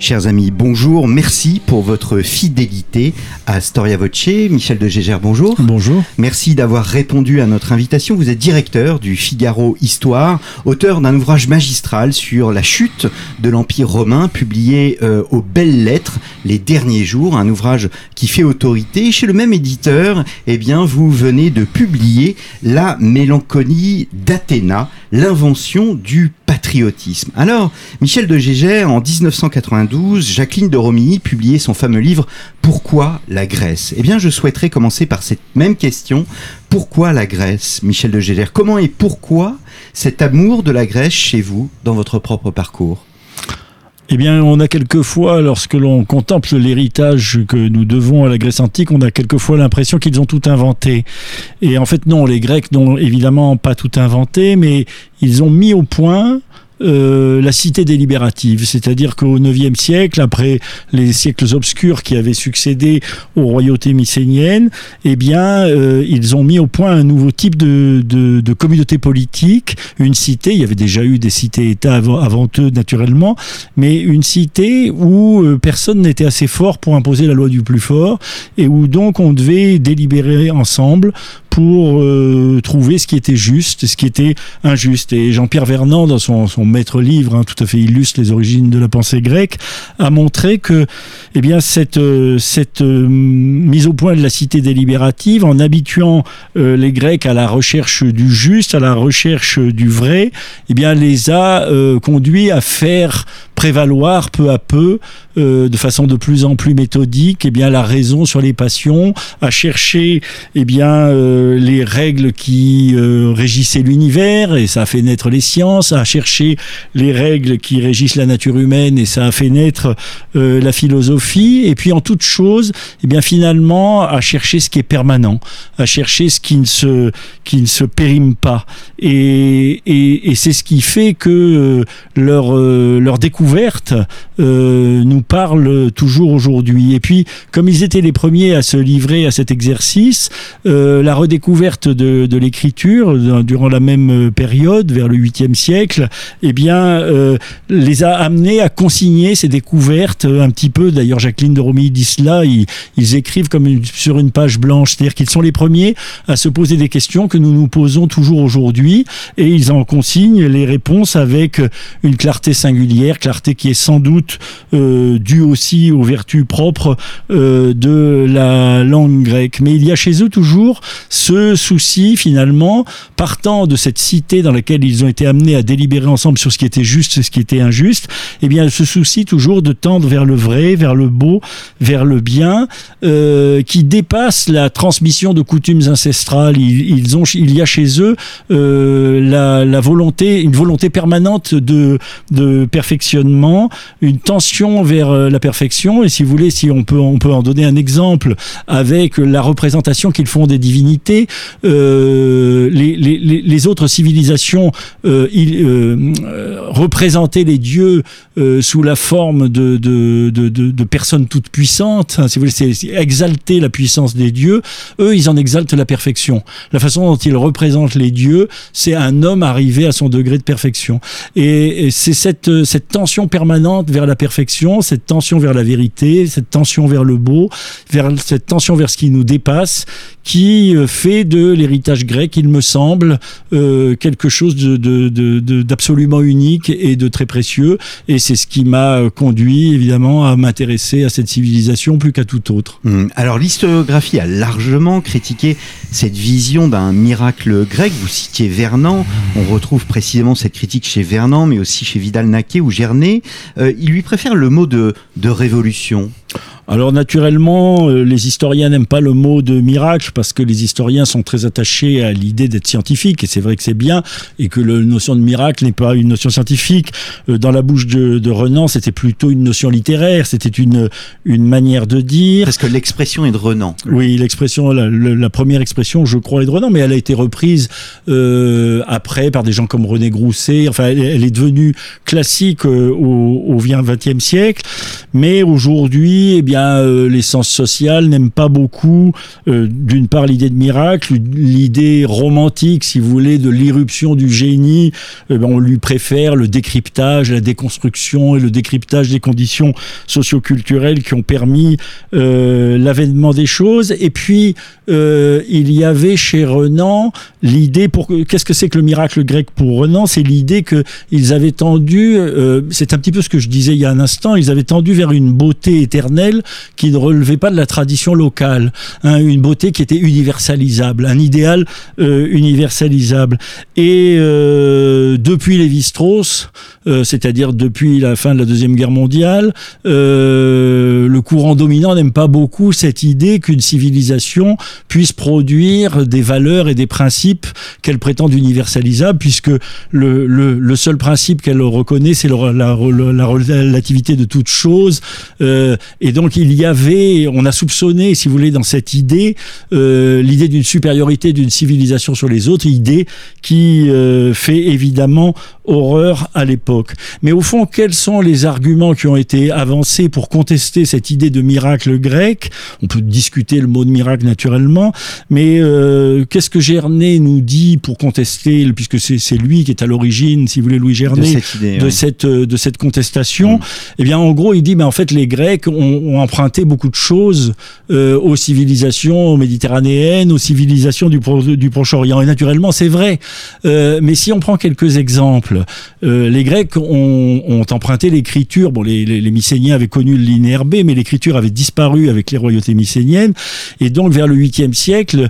Chers amis, bonjour, merci pour votre fidélité à Storia Voce. Michel de Gégère, bonjour. Bonjour. Merci d'avoir répondu à notre invitation. Vous êtes directeur du Figaro Histoire, auteur d'un ouvrage magistral sur la chute de l'Empire romain, publié euh, aux Belles Lettres les derniers jours, un ouvrage qui fait autorité. Chez le même éditeur, eh bien, vous venez de publier La mélancolie d'Athéna, l'invention du patriotisme. Alors, Michel de Gégère, en 1992, Jacqueline de Romilly publiait son fameux livre Pourquoi la Grèce? Eh bien, je souhaiterais commencer par cette même question. Pourquoi la Grèce, Michel de Gégère? Comment et pourquoi cet amour de la Grèce chez vous, dans votre propre parcours? Eh bien, on a quelquefois, lorsque l'on contemple l'héritage que nous devons à la Grèce antique, on a quelquefois l'impression qu'ils ont tout inventé. Et en fait, non, les Grecs n'ont évidemment pas tout inventé, mais ils ont mis au point euh, la cité délibérative, c'est-à-dire qu'au IXe siècle, après les siècles obscurs qui avaient succédé aux royautés mycéniennes, eh bien, euh, ils ont mis au point un nouveau type de, de, de, communauté politique, une cité. Il y avait déjà eu des cités-États avant, eux, naturellement, mais une cité où euh, personne n'était assez fort pour imposer la loi du plus fort et où donc on devait délibérer ensemble pour euh, trouver ce qui était juste, ce qui était injuste. Et Jean-Pierre Vernant, dans son, son maître livre, hein, tout à fait illustre les origines de la pensée grecque, a montré que, eh bien, cette, euh, cette euh, mise au point de la cité délibérative, en habituant les Grecs à la recherche du juste, à la recherche du vrai, eh bien, les a conduits à faire prévaloir peu à peu, euh, de façon de plus en plus méthodique, eh bien la raison sur les passions, à chercher eh bien euh, les règles qui euh, régissaient l'univers et ça a fait naître les sciences, à chercher les règles qui régissent la nature humaine et ça a fait naître la philosophie. Et puis en toute chose, eh bien finalement à chercher ce qui est permanent, à chercher ce qui ne se qui ne se périme pas. Et, et, et c'est ce qui fait que leur leur découverte euh, nous parle toujours aujourd'hui. Et puis, comme ils étaient les premiers à se livrer à cet exercice, euh, la redécouverte de, l'écriture durant la même période, vers le 8e siècle, eh bien, euh, les a amenés à consigner ces découvertes un petit peu. D'ailleurs, Jacqueline de Romilly dit cela. Ils, écrivent comme sur une page blanche, c'est-à-dire qu'ils sont les premiers à se poser des questions que nous nous posons toujours aujourd'hui, et ils en consignent les réponses avec une clarté singulière, clarté qui est sans doute euh, due aussi aux vertus propres euh, de la langue grecque. Mais il y a chez eux toujours ce souci, finalement, partant de cette cité dans laquelle ils ont été amenés à délibérer ensemble sur ce qui était juste et ce qui était injuste, eh bien, ce souci toujours de tendre vers le vrai, vers le beau, vers le bien, euh, qui dépasse la transmission de coutumes ancestrales. Il y a chez eux euh, la, volonté, une volonté permanente de, de une tension vers euh, la perfection. Et si vous voulez, si on peut, on peut en donner un exemple avec la représentation qu'ils font des divinités, euh, les, les, les, autres civilisations euh, ils, euh, représentaient les dieux sous la forme de, de, de personnes toutes puissantes. Hein, si vous voulez, c'est exalter la puissance des dieux. Eux, ils en exaltent la perfection. La façon dont ils représentent les dieux, c'est un homme arrivé à son degré de perfection. Et, et c'est cette, cette tension permanente vers la perfection, cette tension vers la vérité, cette tension vers le beau, vers cette tension vers ce qui nous dépasse, qui fait de l'héritage grec, il me semble, euh, quelque chose d'absolument unique et de très précieux. Et c'est ce qui m'a conduit, évidemment, à m'intéresser à cette civilisation plus qu'à tout autre. Mmh. Alors, l'historiographie a largement critiqué cette vision d'un miracle grec. Vous citiez Vernant. On retrouve précisément cette critique chez Vernant, mais aussi chez Vidal-Naquet ou Gernet. Euh, il lui préfère le mot de, de révolution. Alors naturellement, euh, les historiens n'aiment pas le mot de miracle parce que les historiens sont très attachés à l'idée d'être scientifique et c'est vrai que c'est bien et que la notion de miracle n'est pas une notion scientifique. Euh, dans la bouche de, de Renan, c'était plutôt une notion littéraire, c'était une, une manière de dire. Parce que l'expression est de Renan. Oui, l'expression, la, la- première expression, je crois, est de Renan, mais elle a été reprise euh, après par des gens comme René Grousset. Enfin, elle, elle est devenue classique euh, au, au XXe siècle. Mais aujourd'hui, eh bien, euh, les sciences sociales n'aiment pas beaucoup, euh, d'une part, l'idée de miracle, l'idée romantique, si vous voulez, de l'irruption du génie. Eh ben, on lui préfère le décryptage, la déconstruction et le décryptage des conditions socioculturelles qui ont permis euh, l'avènement des choses. Et puis, euh, il y avait chez Renan l'idée pour qu'est-ce que c'est que le miracle grec pour Renan? C'est l'idée que ils avaient tendu, euh, c'est un petit peu ce que je disais il y a un instant, ils avaient tendu vers une beauté éternelle qui ne relevait pas de la tradition locale, hein, une beauté qui était universalisable, un idéal euh, universalisable. Et euh, depuis Lévi-Strauss, euh, c'est-à-dire depuis la fin de la deuxième guerre mondiale, le courant dominant n'aime pas beaucoup cette idée qu'une civilisation puisse produire des valeurs et des principes qu'elle prétend universalisables, puisque le, seul principe qu'elle reconnaît, c'est la, la- la relativité de toute chose. Et donc il y avait, on a soupçonné, si vous voulez, dans cette idée, euh, l'idée d'une supériorité d'une civilisation sur les autres, idée qui euh, fait évidemment horreur à l'époque. Mais au fond, quels sont les arguments qui ont été avancés pour contester cette idée de miracle grec? On peut discuter le mot de miracle naturellement, mais euh, qu'est-ce que Gernet nous dit pour contester, puisque c'est c'est lui qui est à l'origine, si vous voulez, Louis De Gernet, cette idée. de cette euh, de cette contestation, Mm. eh bien en gros il dit mais en fait les Grecs ont, ont emprunté beaucoup de choses euh, aux civilisations méditerranéennes, aux civilisations du, Pro- du Proche-Orient et naturellement c'est vrai. Euh, mais si on prend quelques exemples, euh, les Grecs ont, emprunté l'écriture. Bon, les Mycéniens avaient connu le linéaire B, mais l'écriture avait disparu avec les royautés mycéniennes. Et donc, vers le 8e siècle,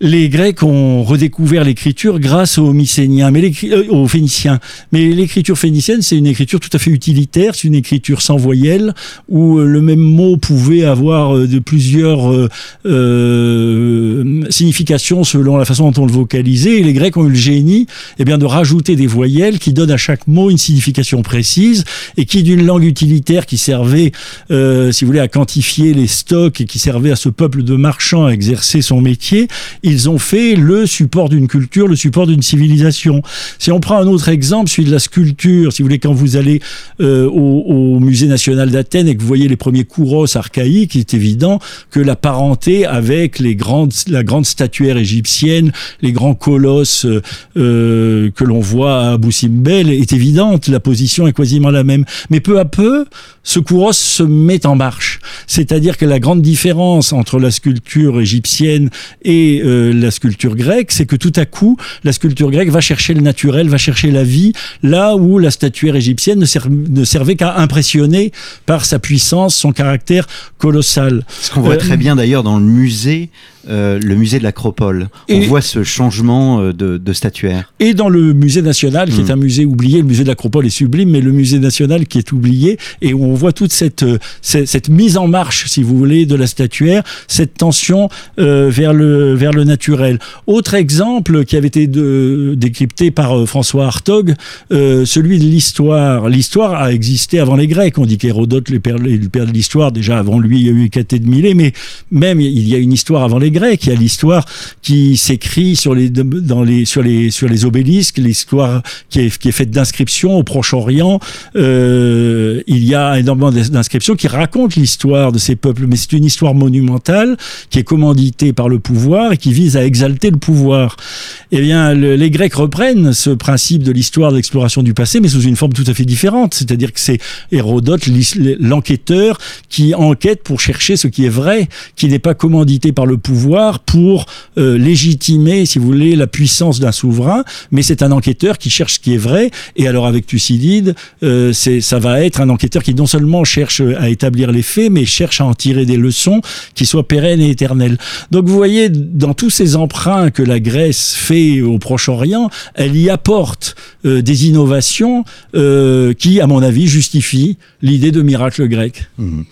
les Grecs ont redécouvert l'écriture grâce aux Mycéniens, mais euh, aux Phéniciens. Mais l'écriture phénicienne, c'est une écriture tout à fait utilitaire, c'est une écriture sans voyelles, où euh, le même mot pouvait avoir euh, de plusieurs euh, significations selon la façon dont on le vocalisait. Et les Grecs ont eu le génie eh bien, de rajouter des voyelles qui donnent à chaque mot une signification précise et qui, d'une langue utilitaire qui servait, si vous voulez, à quantifier les stocks et qui servait à ce peuple de marchands à exercer son métier, ils ont fait le support d'une culture, le support d'une civilisation. Si on prend un autre exemple, celui de la sculpture, si vous voulez, quand vous allez euh, au, au musée national d'Athènes et que vous voyez les premiers kouros archaïques, il est évident que la parenté avec les grandes, la grande statuaire égyptienne, les grands colosses euh, euh, que l'on voit à Abu Simbel est évidente. La position est quasiment la même. Mais peu à peu, ce kouros se met en marche. C'est-à-dire que la grande différence entre la sculpture égyptienne et euh, la sculpture grecque, c'est que tout à coup, la sculpture grecque va chercher le naturel, va chercher la vie, là où la statuaire égyptienne ne, ser- ne servait qu'à impressionner par sa puissance, son caractère colossal. Ce qu'on voit Euh, très bien d'ailleurs dans le musée, euh, le musée de l'Acropole. On voit ce changement euh, de, de statuaire. et dans le musée national, qui est un musée oublié, le musée de l'Acropole est sublime, mais le musée national qui est oublié, et où on voit toute cette, euh, cette, cette mise en marche, si vous voulez, de la statuaire, cette tension euh, vers, le, vers le naturel. Autre exemple qui avait été de- décrypté par euh, François Hartog, celui de l'histoire. L'histoire a existé avant les Grecs. On dit qu'Hérodote, le père, le père de l'histoire, déjà avant lui, il y a eu Hécaté de Milet, mais même il y a une histoire avant les Grecs. Il y a l'histoire qui s'écrit sur les, dans les, sur les, sur les obélisques, l'histoire qui est, qui est faite d'inscriptions au Proche-Orient. Euh, il y a énormément d'inscriptions qui racontent l'histoire de ces peuples, mais c'est une histoire monumentale qui est commanditée par le pouvoir et qui vise à exalter le pouvoir. Eh bien, le- les Grecs reprennent ce principe de l'histoire de l'exploration du passé, mais sous une forme tout à fait différente. C'est-à-dire que c'est Hérodote, l'enquêteur, qui enquête pour chercher ce qui est vrai, qui n'est pas commandité par le pouvoir pour euh, légitimer, si vous voulez, la puissance d'un souverain, mais c'est un enquêteur qui cherche ce qui est vrai. Et alors avec Thucydide, euh, ça va être un enquêteur qui non seulement cherche à établir les faits, mais cherche à en tirer des leçons qui soient pérennes et éternelles. Donc vous voyez, dans tous ces emprunts que la Grèce fait au Proche-Orient, elle y apporte euh, des innovations qui, à mon avis, justifient l'idée de miracle grec. Mhm.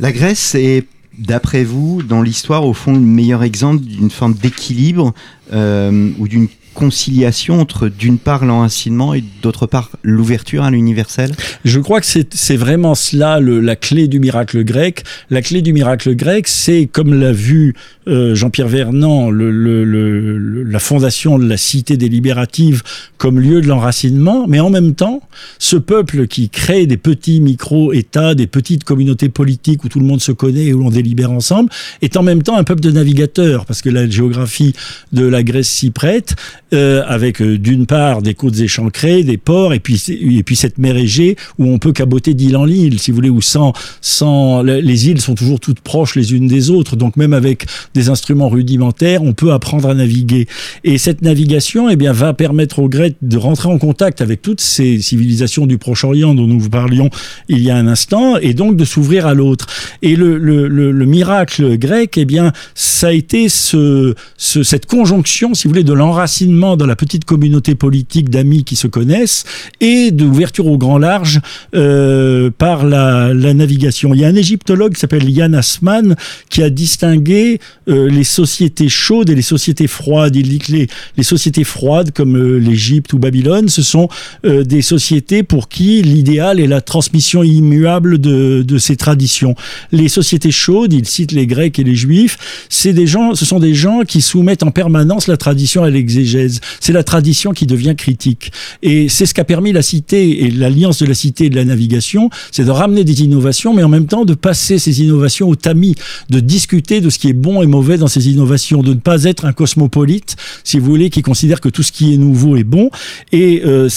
La Grèce est, d'après vous, dans l'histoire, au fond, le meilleur exemple d'une forme d'équilibre euh, ou d'une conciliation entre d'une part l'enracinement et d'autre part l'ouverture à l'universel? Je crois que c'est vraiment cela le, la clé du miracle grec. La clé du miracle grec, c'est comme l'a vu euh, Jean-Pierre Vernant, le, le, la fondation de la cité délibérative comme lieu de l'enracinement, mais en même temps, ce peuple qui crée des petits micro-États, des petites communautés politiques où tout le monde se connaît et où l'on délibère ensemble, est en même temps un peuple de navigateurs, parce que la géographie de la Grèce s'y prête. Euh, avec euh, d'une part des côtes échancrées, des ports, et puis et puis cette mer Égée où on peut caboter d'île en île, si vous voulez, où sans sans les îles sont toujours toutes proches les unes des autres, donc même avec des instruments rudimentaires, on peut apprendre à naviguer. Et cette navigation, eh bien, va permettre aux Grecs de rentrer en contact avec toutes ces civilisations du Proche-Orient dont nous vous parlions il y a un instant, et donc de s'ouvrir à l'autre. Et le, le, le, le, miracle grec, eh bien, ça a été ce, ce, cette conjonction, si vous voulez, de l'enracinement dans la petite communauté politique d'amis qui se connaissent et d'ouverture au grand large euh, par la, navigation. Il y a un égyptologue qui s'appelle Yann Asman qui a distingué euh, les sociétés chaudes et les sociétés froides. Il dit que les, les sociétés froides comme euh, l'Égypte ou Babylone, ce sont euh, des sociétés pour qui l'idéal est la transmission immuable de, de ces traditions. Les sociétés chaudes, il cite les Grecs et les Juifs, c'est des gens, ce sont des gens qui soumettent en permanence la tradition à l'exégèse. C'est la tradition qui devient critique. Et c'est ce qu'a permis la cité et l'alliance de la cité et de la navigation, c'est de ramener des innovations, mais en même temps de passer ces innovations au tamis, de discuter de ce qui est bon et mauvais dans ces innovations, de ne pas être un cosmopolite, si vous voulez, qui considère que tout ce qui est nouveau est bon. Et euh,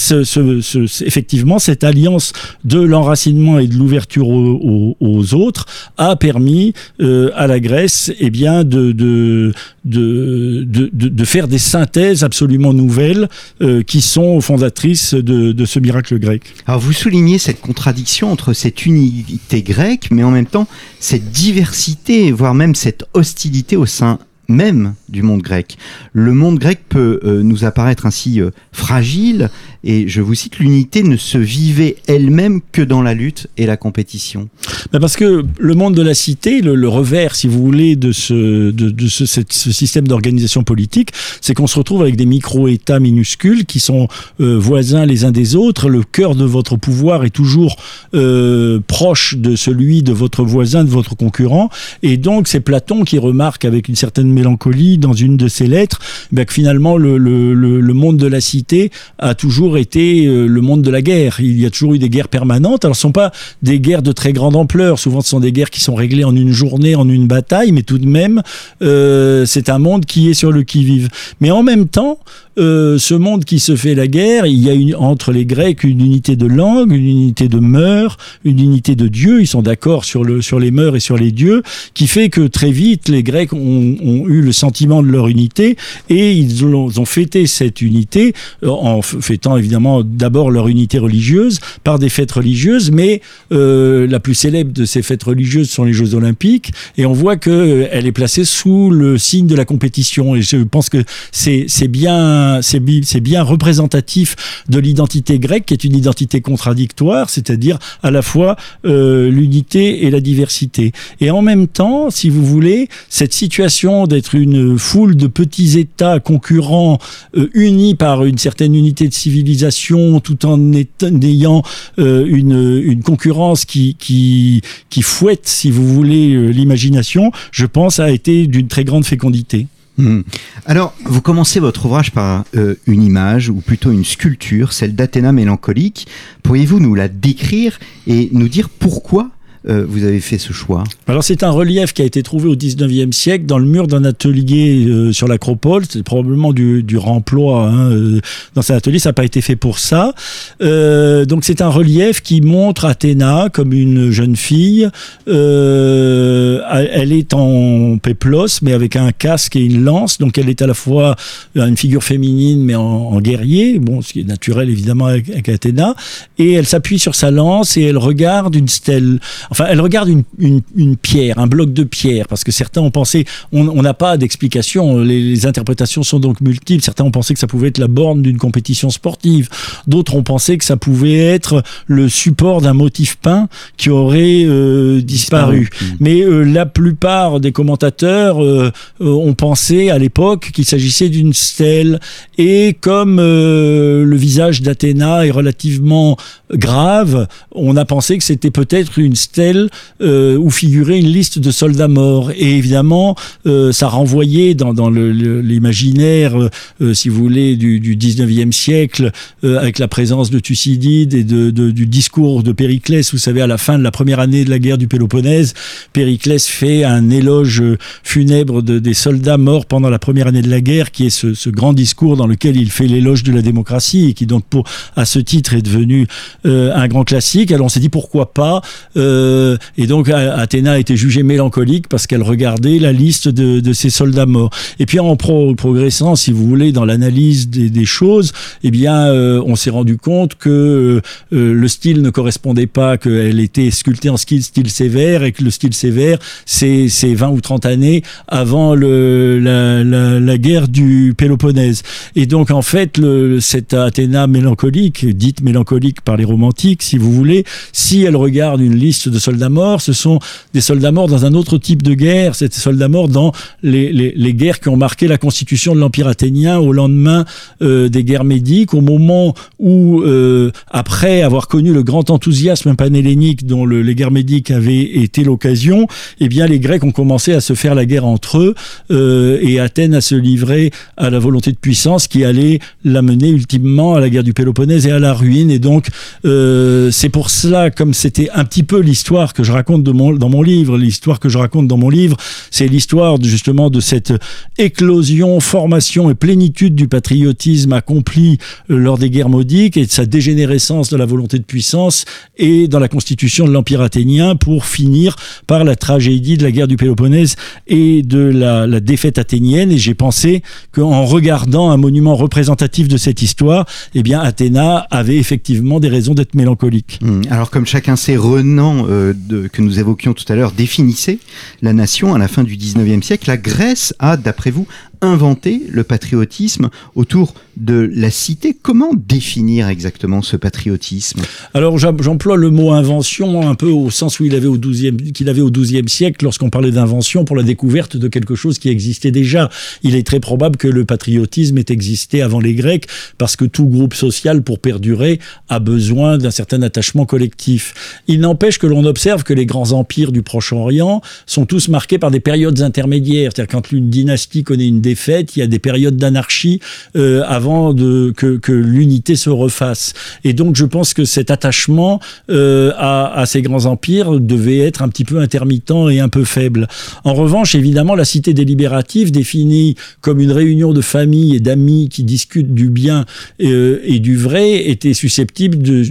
effectivement, cette alliance de l'enracinement et de l'ouverture aux, autres a permis euh, à la Grèce eh bien, de, de faire des synthèses absolument nouvelles euh, qui sont fondatrices de, de, ce miracle grec. Alors vous soulignez cette contradiction entre cette unité grecque, mais en même temps cette diversité, voire même cette hostilité au sein même du monde grec. Le monde grec peut euh, nous apparaître ainsi euh, fragile, et je vous cite, l'unité ne se vivait elle-même que dans la lutte et la compétition. Ben parce que le monde de la cité, le, le revers, si vous voulez, de ce, de, de ce, ce système d'organisation politique, c'est qu'on se retrouve avec des micro-États minuscules qui sont euh, voisins les uns des autres. Le cœur de votre pouvoir est toujours euh, proche de celui de votre voisin, de votre concurrent, et donc c'est Platon qui remarque avec une certaine mélancolie dans une de ses lettres ben, que finalement le, le, le, monde de la cité a toujours été euh, le monde de la guerre. Il y a toujours eu des guerres permanentes. Alors ce ne sont pas des guerres de très grande ampleur. Souvent ce sont des guerres qui sont réglées en une journée, en une bataille, mais tout de même euh, c'est un monde qui est sur le qui-vive. Mais en même temps, euh, ce monde qui se fait la guerre, il y a une, entre les Grecs une unité de langue, une unité de mœurs, une unité de dieux. Ils sont d'accord sur, le, sur les mœurs et sur les dieux, qui fait que très vite les Grecs ont, ont eu le sentiment de leur unité et ils ont, ont fêté cette unité euh, en fêtant évidemment d'abord leur unité religieuse par des fêtes religieuses, mais euh, la plus célèbre de ces fêtes religieuses sont les Jeux Olympiques et on voit que euh, elle est placée sous le signe de la compétition et je pense que c'est bien c'est bien représentatif de l'identité grecque, qui est une identité contradictoire, c'est-à-dire à la fois euh, l'unité et la diversité. Et en même temps, si vous voulez, cette situation d'être une foule de petits États concurrents euh, unis par une certaine unité de civilisation, tout en ayant euh, une, concurrence qui fouette, si vous voulez, l'imagination, je pense, a été d'une très grande fécondité. Mmh. Alors, vous commencez votre ouvrage par euh, une image, ou plutôt une sculpture, celle d'Athéna mélancolique. Pourriez-vous nous la décrire et nous dire pourquoi euh, vous avez fait ce choix Alors c'est un relief qui a été trouvé au 19e siècle dans le mur d'un atelier euh, sur l'acropole. C'est probablement du, du remploi hein, euh, dans cet atelier. Ça n'a pas été fait pour ça. Euh, donc c'est un relief qui montre Athéna comme une jeune fille. Euh, elle est en péplos mais avec un casque et une lance. Donc elle est à la fois une figure féminine mais en, en guerrier. Bon, ce qui est naturel évidemment avec, avec Athéna. Et elle s'appuie sur sa lance et elle regarde une stèle. Enfin, elle regarde une, une, une, pierre, un bloc de pierre, parce que certains ont pensé, on n'a pas d'explication, les, les, interprétations sont donc multiples. Certains ont pensé que ça pouvait être la borne d'une compétition sportive, d'autres ont pensé que ça pouvait être le support d'un motif peint qui aurait euh, disparu. Mmh. Mais euh, la plupart des commentateurs euh, ont pensé à l'époque qu'il s'agissait d'une stèle, et comme le visage d'Athéna est relativement grave, on a pensé que c'était peut-être une stèle euh, où figurait une liste de soldats morts. Et évidemment, euh, ça renvoyait dans, l'imaginaire, euh, si vous voulez, du, du 19e siècle, avec la présence de Thucydide et du discours de Périclès. Vous savez, à la fin de la première année de la guerre du Péloponnèse, Périclès fait un éloge funèbre de, des soldats morts pendant la première année de la guerre, qui est ce, grand discours dans lequel il fait l'éloge de la démocratie et qui donc, à ce titre, est devenu un grand classique. Alors on s'est dit pourquoi pas. Et donc Athéna a été jugée mélancolique parce qu'elle regardait la liste de, ses soldats morts. Et puis en pro progressant, si vous voulez, dans l'analyse des, choses, eh bien, euh, on s'est rendu compte que euh, le style ne correspondait pas, qu'elle était sculptée en style, sévère et que le style sévère, c'est 20 ou 30 années avant la, guerre du Péloponnèse. Et donc en fait, cette Athéna mélancolique, dite mélancolique par les romantique, si vous voulez, si elle regarde une liste de soldats morts, ce sont des soldats morts dans un autre type de guerre, c'est des soldats morts dans les, guerres qui ont marqué la constitution de l'Empire athénien au lendemain euh, des guerres médiques, au moment où, euh, après avoir connu le grand enthousiasme panhellénique dont le, les guerres médiques avaient été l'occasion, eh bien les Grecs ont commencé à se faire la guerre entre eux euh, et Athènes à se livrer à la volonté de puissance qui allait l'amener ultimement à la guerre du Péloponnèse et à la ruine. Et donc c'est pour cela, comme c'était un petit peu l'histoire que je raconte dans mon livre, l'histoire que je raconte dans mon livre, c'est l'histoire justement de cette éclosion, formation et plénitude du patriotisme accompli euh, lors des guerres maudiques et de sa dégénérescence de la volonté de puissance et dans la constitution de l'Empire athénien pour finir par la tragédie de la guerre du Péloponnèse et de la, défaite athénienne. Et j'ai pensé qu'en regardant un monument représentatif de cette histoire, eh bien, Athéna avait effectivement des raisons d'être mélancolique. Mmh. Alors comme chacun sait, Renan, euh, que nous évoquions tout à l'heure, définissait la nation à la fin du 19e siècle. La Grèce a, d'après vous, inventé le patriotisme autour de la cité. Comment définir exactement ce patriotisme? Alors j'emploie le mot invention un peu au sens où il avait au 12e, qu'il avait au XIIe siècle lorsqu'on parlait d'invention pour la découverte de quelque chose qui existait déjà. Il est très probable que le patriotisme ait existé avant les Grecs parce que tout groupe social pour perdurer a besoin d'un certain attachement collectif. Il n'empêche que l'on observe que les grands empires du Proche-Orient sont tous marqués par des périodes intermédiaires. C'est-à-dire quand une dynastie connaît une défaite, il y a des périodes d'anarchie euh, avant que, l'unité se refasse. Et donc je pense que cet attachement euh, à, ces grands empires devait être un petit peu intermittent et un peu faible. En revanche, évidemment, la cité délibérative, définie comme une réunion de familles et d'amis qui discutent du bien euh, et du vrai, était susceptible de,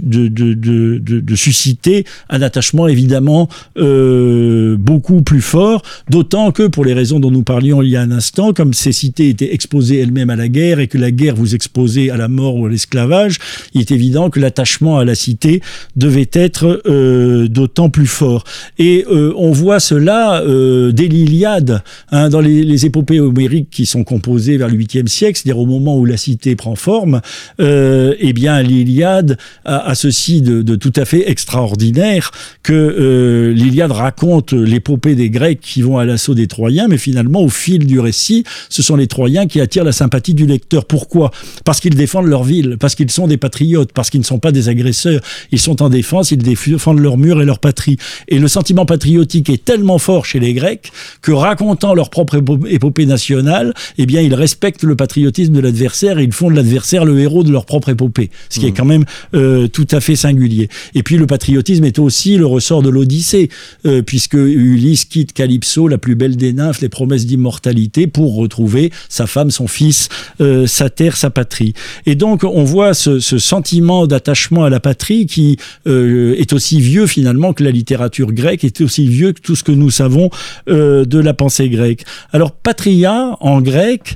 de, susciter un attachement évidemment beaucoup plus fort, d'autant que pour les raisons dont nous parlions il y a un instant, comme ces cités étaient exposées elles-mêmes à la guerre et que la guerre vous exposait à la mort ou à l'esclavage, il est évident que l'attachement à la cité devait être euh, d'autant plus fort. Et euh, on voit cela euh, dès l'Iliade, hein, dans les, épopées homériques qui sont composées vers le 8e siècle, c'est-à-dire au moment où la cité prend forme, eh bien l'Iliade a, ceci de, de, tout à fait extraordinaire que l'Iliade raconte l'épopée des Grecs qui vont à l'assaut des Troyens, mais finalement au fil du récit, ce sont les Troyens qui attirent la sympathie du lecteur. Pourquoi? Parce qu'ils défendent leur ville, parce qu'ils sont des patriotes, parce qu'ils ne sont pas des agresseurs. Ils sont en défense, ils défendent leur mur et leur patrie. Et le sentiment patriotique est tellement fort chez les Grecs que racontant leur propre épopée nationale, eh bien ils respectent le patriotisme de l'adversaire et ils font de l'adversaire le héros de leur propre épopée, ce qui mmh. est quand même euh, tout à fait singulier. Et puis le patriotisme est aussi le ressort de l'Odyssée, euh, puisque Ulysse quitte Calypso, la plus belle des nymphes, les promesses d'immortalité, pour retrouver sa femme, son fils, euh, sa terre, sa patrie. Et donc on voit ce, ce sentiment d'attachement à la patrie qui euh, est aussi vieux finalement que la littérature grecque, est aussi vieux que tout ce que nous savons euh, de la pensée grecque. Alors patria en grec,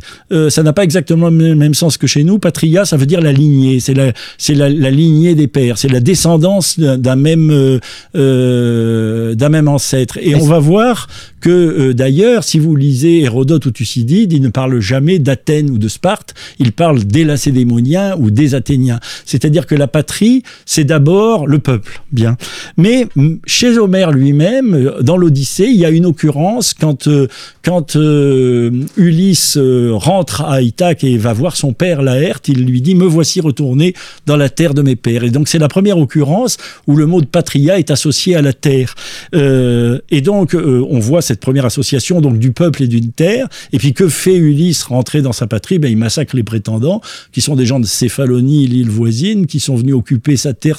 ça n'a pas exactement le même sens que chez nous. Patria, ça veut dire la lignée, c'est la, c'est la, la, lignée des pères, c'est la descendance d'un même, d'un même ancêtre. Et on va voir que d'ailleurs, si vous lisez Hérodote ou Thucydide, il ne parle jamais d'Athènes ou de Sparte, il parle des Lacédémoniens ou des Athéniens. C'est-à-dire que la patrie, c'est d'abord le peuple. Bien. Mais chez Homère lui-même, dans l'Odyssée, il y a une occurrence quand, euh, quand euh, Ulysse euh, rentre à Ithaque et va voir son père Laerte, il lui dit Me voici retourné dans la terre de mes pères. Et donc c'est la première occurrence où le mot de patria est associé à la terre. Euh, et donc on voit cette première association donc du peuple et d'une terre. Et puis que Ulysse rentré dans sa patrie ben, Il massacre les prétendants, qui sont des gens de Céphalonie, l'île voisine, qui sont venus occuper sa terre,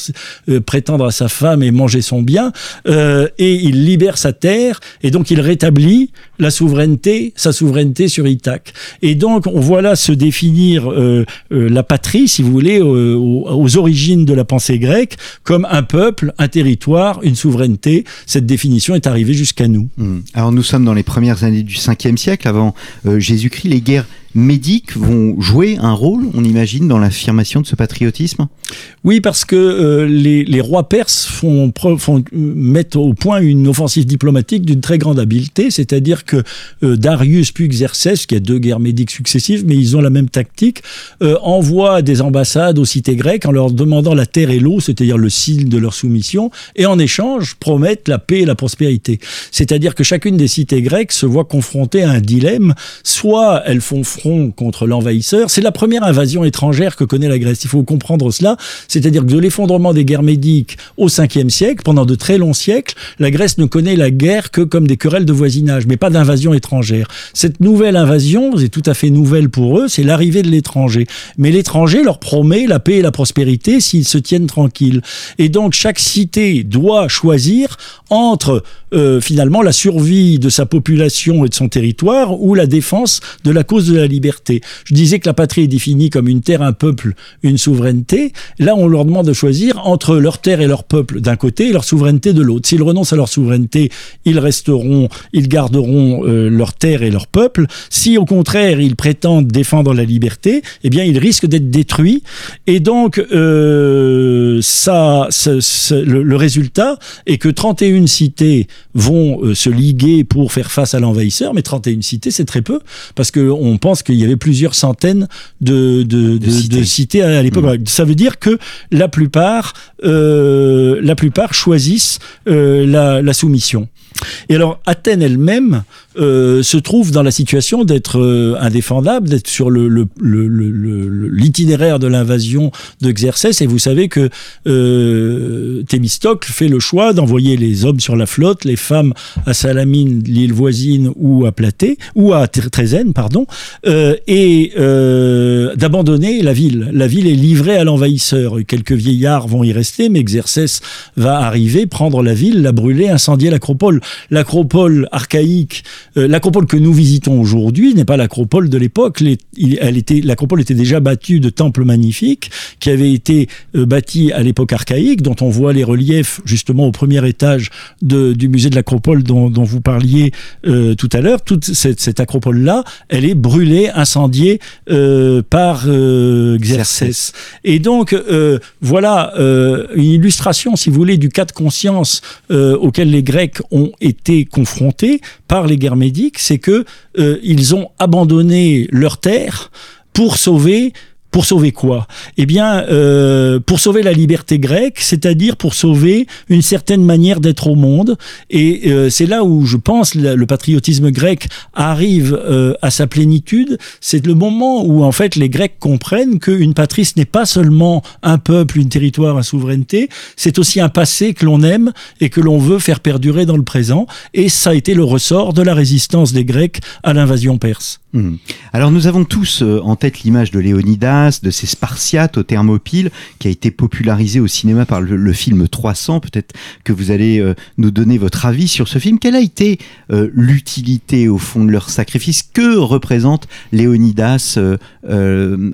prétendre à sa femme et manger son bien. et il libère sa terre et donc il rétablit la souveraineté, sa souveraineté sur Ithaque. Et donc, on voit là se définir euh, euh, la patrie, si vous voulez, euh, aux, aux, origines de la pensée grecque, comme un peuple, un territoire, une souveraineté. Cette définition est arrivée jusqu'à nous. Mmh. Alors, nous sommes dans les premières années du 5e siècle, avant Jésus-Christ. Les guerres médiques vont jouer un rôle, on imagine, dans l'affirmation de ce patriotisme? Oui, parce que euh, les, rois perses font, font, mettent au point une offensive diplomatique d'une très grande habileté, c'est-à-dire que euh, Darius puis Xerxès, qui a deux guerres médiques successives, mais ils ont la même tactique, euh, envoient des ambassades aux cités grecques en leur demandant la terre et l'eau, c'est-à-dire le signe de leur soumission, et en échange promettent la paix et la prospérité. C'est-à-dire que chacune des cités grecques se voit confrontée à un dilemme, soit elles font front contre l'envahisseur. C'est la première invasion étrangère que connaît la Grèce. Il faut comprendre cela. C'est-à-dire que de l'effondrement des guerres médiques au 5e siècle, pendant de très longs siècles, la Grèce ne connaît la guerre que comme des querelles de voisinage, mais pas d'invasion étrangère. Cette nouvelle invasion, c'est tout à fait nouvelle pour eux, c'est l'arrivée de l'étranger. Mais l'étranger leur promet la paix et la prospérité s'ils se tiennent tranquilles. Et donc chaque cité doit choisir entre euh, finalement la survie de sa population et de son territoire ou la défense de la cause de la liberté. Je disais que la patrie est définie comme une terre, un peuple, une souveraineté. Là, on leur demande de choisir entre leur terre et leur peuple d'un côté et leur souveraineté de l'autre. S'ils renoncent à leur souveraineté, ils resteront, ils garderont euh, leur terre et leur peuple. Si au contraire ils prétendent défendre la liberté, eh bien ils risquent d'être détruits. Et donc euh, ça, le, résultat est que 31 cités vont euh, se liguer pour faire face à l'envahisseur, mais 31 cités, c'est très peu, parce qu'on pense qu'il y avait plusieurs centaines de, de, de, de cités. cités. à l'époque. Mmh. Ça veut dire que la plupart, euh, la plupart choisissent euh, la, la soumission. Et alors Athènes elle-même euh, se trouve dans la situation d'être euh, indéfendable, d'être sur le, le, le, l'itinéraire de l'invasion de Xerxès. Et vous savez que euh, Thémistocle fait le choix d'envoyer les hommes sur la flotte, les femmes à Salamine, l'île voisine, ou à Platée, ou à Trézène, pardon, euh, et euh, d'abandonner la ville. La ville est livrée à l'envahisseur. Quelques vieillards vont y rester, mais Xerxès va arriver, prendre la ville, la brûler, incendier l'acropole l'acropole archaïque, euh, l'acropole que nous visitons aujourd'hui n'est pas l'acropole de l'époque. Elle était, l'acropole était déjà battue de temples magnifiques qui avaient été euh, bâtis à l'époque archaïque, dont on voit les reliefs justement au premier étage de, du musée de l'acropole dont, dont, vous parliez euh, tout à l'heure. Toute cette, cette acropole-là, elle est brûlée, incendiée par Xerxès. Et donc voilà une illustration, si vous voulez, du cas de conscience auquel les Grecs ont été confrontés par les guerres c'est que euh, ils ont abandonné leur terre pour sauver pour sauver quoi? Eh bien, euh, pour sauver la liberté grecque, c'est-à-dire pour sauver une certaine manière d'être au monde. Et euh, c'est là où je pense le, patriotisme grec arrive euh, à sa plénitude. C'est le moment où en fait les Grecs comprennent qu'une patrie n'est pas seulement un peuple, une territoire, une souveraineté. C'est aussi un passé que l'on aime et que l'on veut faire perdurer dans le présent. Et ça a été le ressort de la résistance des Grecs à l'invasion perse. Hmm. Alors nous avons tous euh, en tête l'image de Léonidas, de ces Spartiates aux Thermopyles, qui a été popularisé au cinéma par le, film 300. Peut-être que vous allez euh, nous donner votre avis sur ce film. Quelle a été euh, l'utilité au fond de leur sacrifice? Que représente Léonidas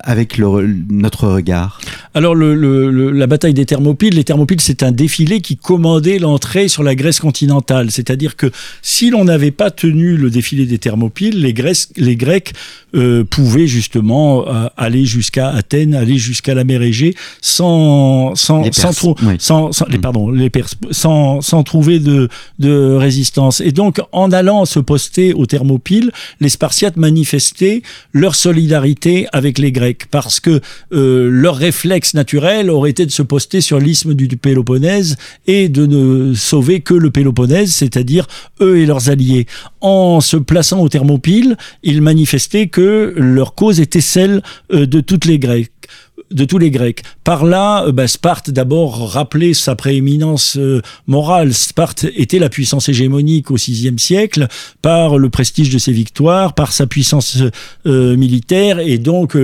avec notre regard? Alors la bataille des Thermopyles, les Thermopyles c'est un défilé qui commandait l'entrée sur la Grèce continentale. C'est-à-dire que si l'on n'avait pas tenu le défilé des Thermopyles, les, les Grecs euh, pouvaient justement euh, aller jusqu'à Athènes, aller jusqu'à la mer Égée sans sans sans, sans, les, mm. pardon les sans, sans trouver de de résistance. Et donc en allant se poster aux Thermopyles, les Spartiates manifestaient leur solidarité avec les Grecs parce que euh, leur réflexe naturel aurait été de se poster sur l'isthme du Péloponnèse et de ne sauver que le Péloponnèse, c'est-à-dire eux et leurs alliés. En se plaçant aux Thermopyles, ils manifestaient que leur cause était celle euh, de toutes les Grecs de tous les Grecs. Par là, euh, bah, Sparte d'abord rappelait sa prééminence euh, morale. Sparte était la puissance hégémonique au VIe siècle par le prestige de ses victoires, par sa puissance euh, militaire et donc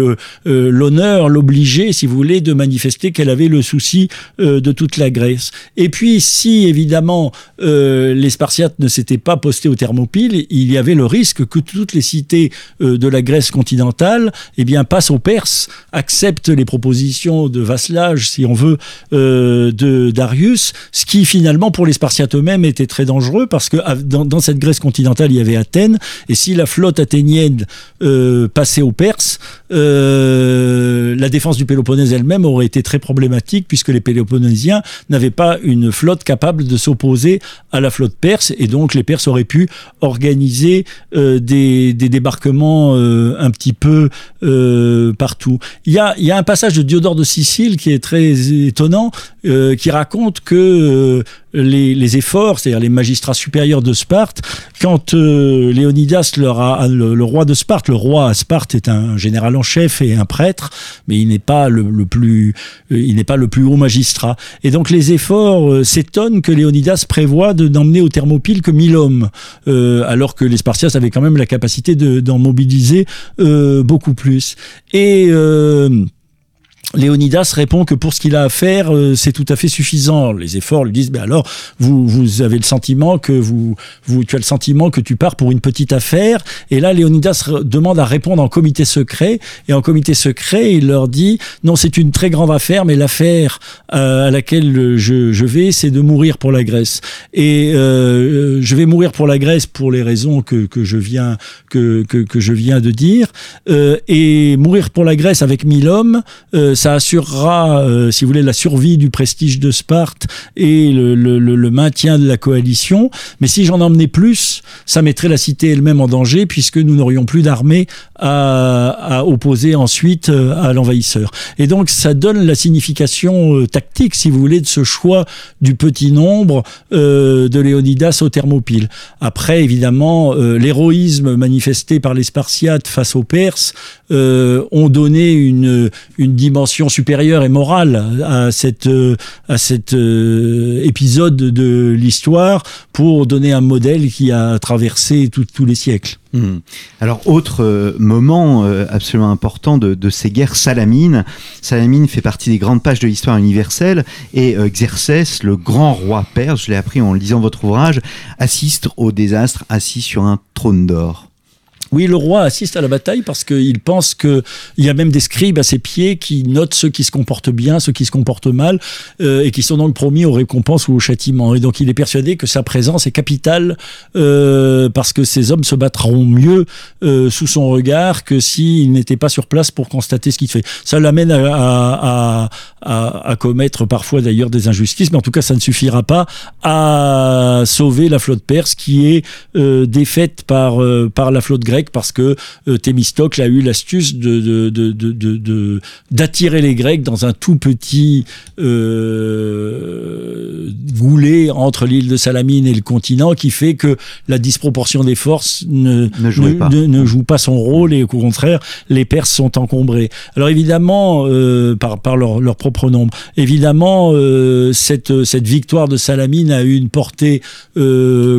l'honneur l'obligeait, si vous voulez, de manifester qu'elle avait le souci de toute la Grèce. Et puis, si évidemment les Spartiates ne s'étaient pas postés aux Thermopyles, il y avait le risque que toutes les cités de la Grèce continentale, eh bien, passent aux Perses, acceptent les proposition de vasselage, si on veut, euh, de Darius, ce qui finalement pour les Spartiates eux-mêmes était très dangereux parce que dans, cette Grèce continentale il y avait Athènes et si la flotte athénienne euh, passait aux Perses, euh, la défense du Péloponnèse elle-même aurait été très problématique puisque les Péloponnésiens n'avaient pas une flotte capable de s'opposer à la flotte perse et donc les Perses auraient pu organiser des, débarquements un petit peu partout. Il y a, il y a un passage de Diodore de Sicile qui est très étonnant, euh, qui raconte que euh, les, efforts, c'est-à-dire les magistrats supérieurs de Sparte, quand euh, Léonidas leur a, le, roi de Sparte, le roi à Sparte est un général en chef et un prêtre, mais il n'est pas le, plus, il n'est pas le plus haut magistrat. Et donc les efforts s'étonnent que Léonidas prévoit de n'emmener au Thermopyles que 1000 hommes, alors que les Spartiates avaient quand même la capacité d'en mobiliser beaucoup plus. Et Léonidas répond que pour ce qu'il a à faire, euh, c'est tout à fait suffisant. Les efforts lui disent, ben alors, vous, vous avez le sentiment que vous, vous, tu as le sentiment que tu pars pour une petite affaire? Et là, Léonidas demande à répondre en comité secret. Et en comité secret, il leur dit, non, c'est une très grande affaire, mais l'affaire euh, à laquelle je, je vais, c'est de mourir pour la Grèce. Et euh, je vais mourir pour la Grèce pour les raisons que, que je viens que, que, que je viens de dire. Euh, et mourir pour la Grèce avec mille hommes ça assurera, euh, si vous voulez, la survie du prestige de Sparte et le, maintien de la coalition. Mais si j'en emmenais plus, ça mettrait la cité elle-même en danger puisque nous n'aurions plus d'armée à, opposer ensuite euh, à l'envahisseur. Et donc ça donne la signification euh, tactique, si vous voulez, de ce choix du petit nombre de Léonidas aux Thermopyles. Après, évidemment, l'héroïsme manifesté par les Spartiates face aux Perses ont donné une, une dimension supérieure et morale à cette euh, à cet euh, épisode de l'histoire pour donner un modèle qui a traversé tous les siècles. Hmm. Alors, autre euh, moment absolument important de, ces guerres, Salamine. Salamine fait partie des grandes pages de l'histoire universelle et Xerxès, le grand roi perse, je l'ai appris en lisant votre ouvrage, assiste au désastre assis sur un trône d'or. Oui, le roi assiste à la bataille parce qu'il pense qu'il y a même des scribes à ses pieds qui notent ceux qui se comportent bien, ceux qui se comportent mal, euh, et qui sont donc promis aux récompenses ou aux châtiments. Et donc il est persuadé que sa présence est capitale euh, parce que ces hommes se battront mieux euh, sous son regard que s'il n'était pas sur place pour constater ce qu'il fait. Ça l'amène à, à, à, à, commettre parfois d'ailleurs des injustices, mais en tout cas ça ne suffira pas à sauver la flotte perse qui est euh, défaite par, par la flotte grecque parce que euh, Thémistocle a eu l'astuce de, d'attirer les Grecs dans un tout petit euh, goulet entre l'île de Salamine et le continent qui fait que la disproportion des forces ne, ne, joue pas son rôle et au contraire les Perses sont encombrés. Alors évidemment euh, par, par leur, leur, propre nombre, évidemment cette, cette victoire de Salamine a eu une portée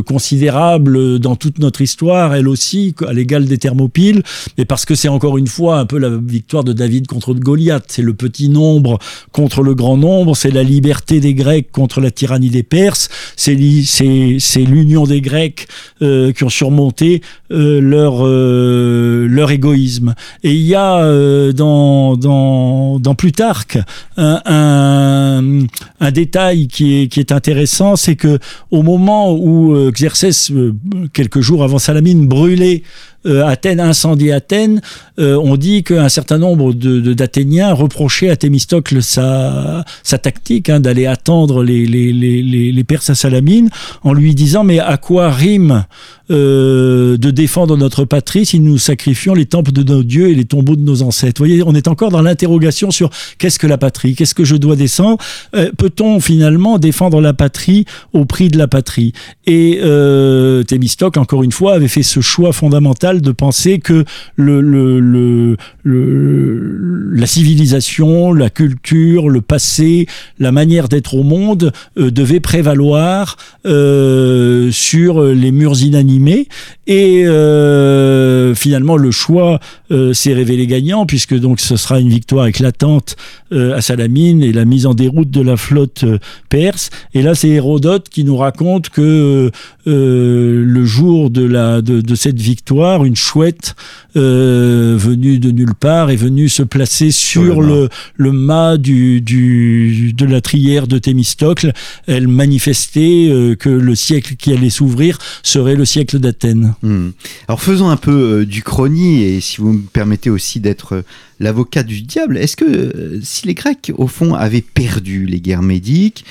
considérable dans toute notre histoire, elle aussi à l'égard des Thermopyles, mais parce que c'est encore une fois un peu la victoire de David contre Goliath. C'est le petit nombre contre le grand nombre, c'est la liberté des Grecs contre la tyrannie des Perses, c'est l'union des Grecs euh, qui ont surmonté euh, leur, euh, leur égoïsme. Et il y a dans, dans, dans Plutarque un, un, un, détail qui est, qui est intéressant, c'est que au moment où Xerxès, quelques jours avant Salamine, brûlait euh, Athènes, incendie Athènes, euh, on dit qu'un certain nombre d'Athéniens de, reprochaient à Thémistocle sa, sa tactique hein, d'aller attendre les, les, les, les, Perses à Salamine en lui disant mais à quoi rime euh, de défendre notre patrie si nous sacrifions les temples de nos dieux et les tombeaux de nos ancêtres. Vous voyez, on est encore dans l'interrogation sur qu'est-ce que la patrie, qu'est-ce que je dois descendre. Euh, peut-on finalement défendre la patrie au prix de la patrie? Et euh, encore une fois, avait fait ce choix fondamental de penser que le, le, le, le la civilisation, la culture, le passé, la manière d'être au monde euh, devait prévaloir euh, sur les murs inanimés et euh, finalement, le choix euh, s'est révélé gagnant, puisque donc ce sera une victoire éclatante euh, à Salamine et la mise en déroute de la flotte perse. Et là, c'est Hérodote qui nous raconte que le jour de, la, de, cette victoire, une chouette venue de nulle part est venue se placer sur, le, le, mât du, du, de la trière de Thémistocle. Elle manifestait que le siècle qui allait s'ouvrir serait le siècle d'Athènes. Hmm. Alors faisons un peu euh, du chrony et si vous me permettez aussi d'être euh, l'avocat du diable, est-ce que euh, si les Grecs au fond avaient perdu les guerres médiques,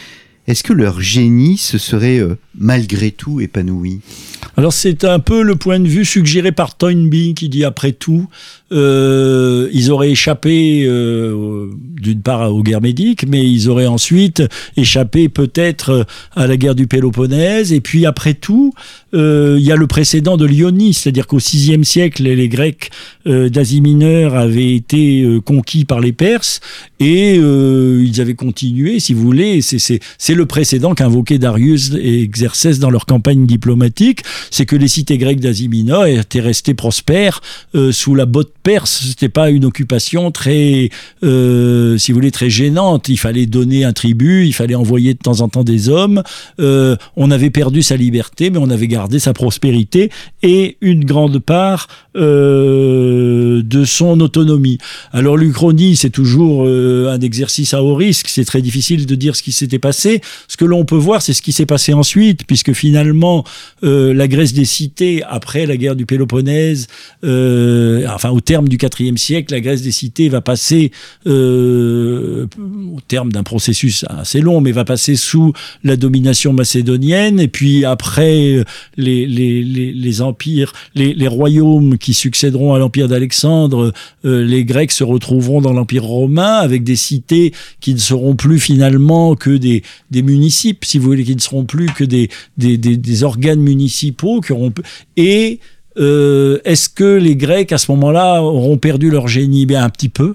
est-ce que leur génie se serait malgré tout épanoui alors c'est un peu le point de vue suggéré par Toynbee qui dit après tout, euh, ils auraient échappé euh, d'une part aux guerres médiques, mais ils auraient ensuite échappé peut-être à la guerre du Péloponnèse. Et puis après tout, euh, il y a le précédent de Lyonie, c'est-à-dire qu'au VIe siècle, les Grecs d'Asie mineure avaient été conquis par les Perses et ils avaient continué, si vous voulez. C'est le précédent qu'invoquaient Darius et Dans leur campagne diplomatique c'est que les cités grecques d'Asie mineure étaient restées prospères euh, sous la botte perse. C'était pas une occupation très, euh, si vous voulez, très gênante. Il fallait donner un tribut, il fallait envoyer de temps en temps des hommes. Euh, on avait perdu sa liberté, mais on avait gardé sa prospérité et une grande part de son autonomie. Alors l'Uchronie, c'est toujours un exercice à haut risque. C'est très difficile de dire ce qui s'était passé. Ce que l'on peut voir, c'est ce qui s'est passé ensuite, puisque finalement, la Grèce des cités, après la guerre du Péloponnèse, euh, enfin au terme du IVe siècle, la Grèce des cités va passer, euh, au terme d'un processus assez long, mais va passer sous la domination macédonienne, et puis après les, empires, les, royaumes qui succéderont à l'empire d'Alexandre, euh, les Grecs se retrouveront dans l'empire romain avec des cités qui ne seront plus finalement que des, des municipes, si vous voulez, qui ne seront plus que des, des, des, des organes municipaux qui auront et euh, est-ce que les Grecs à ce moment-là auront perdu leur génie? Bien un petit peu.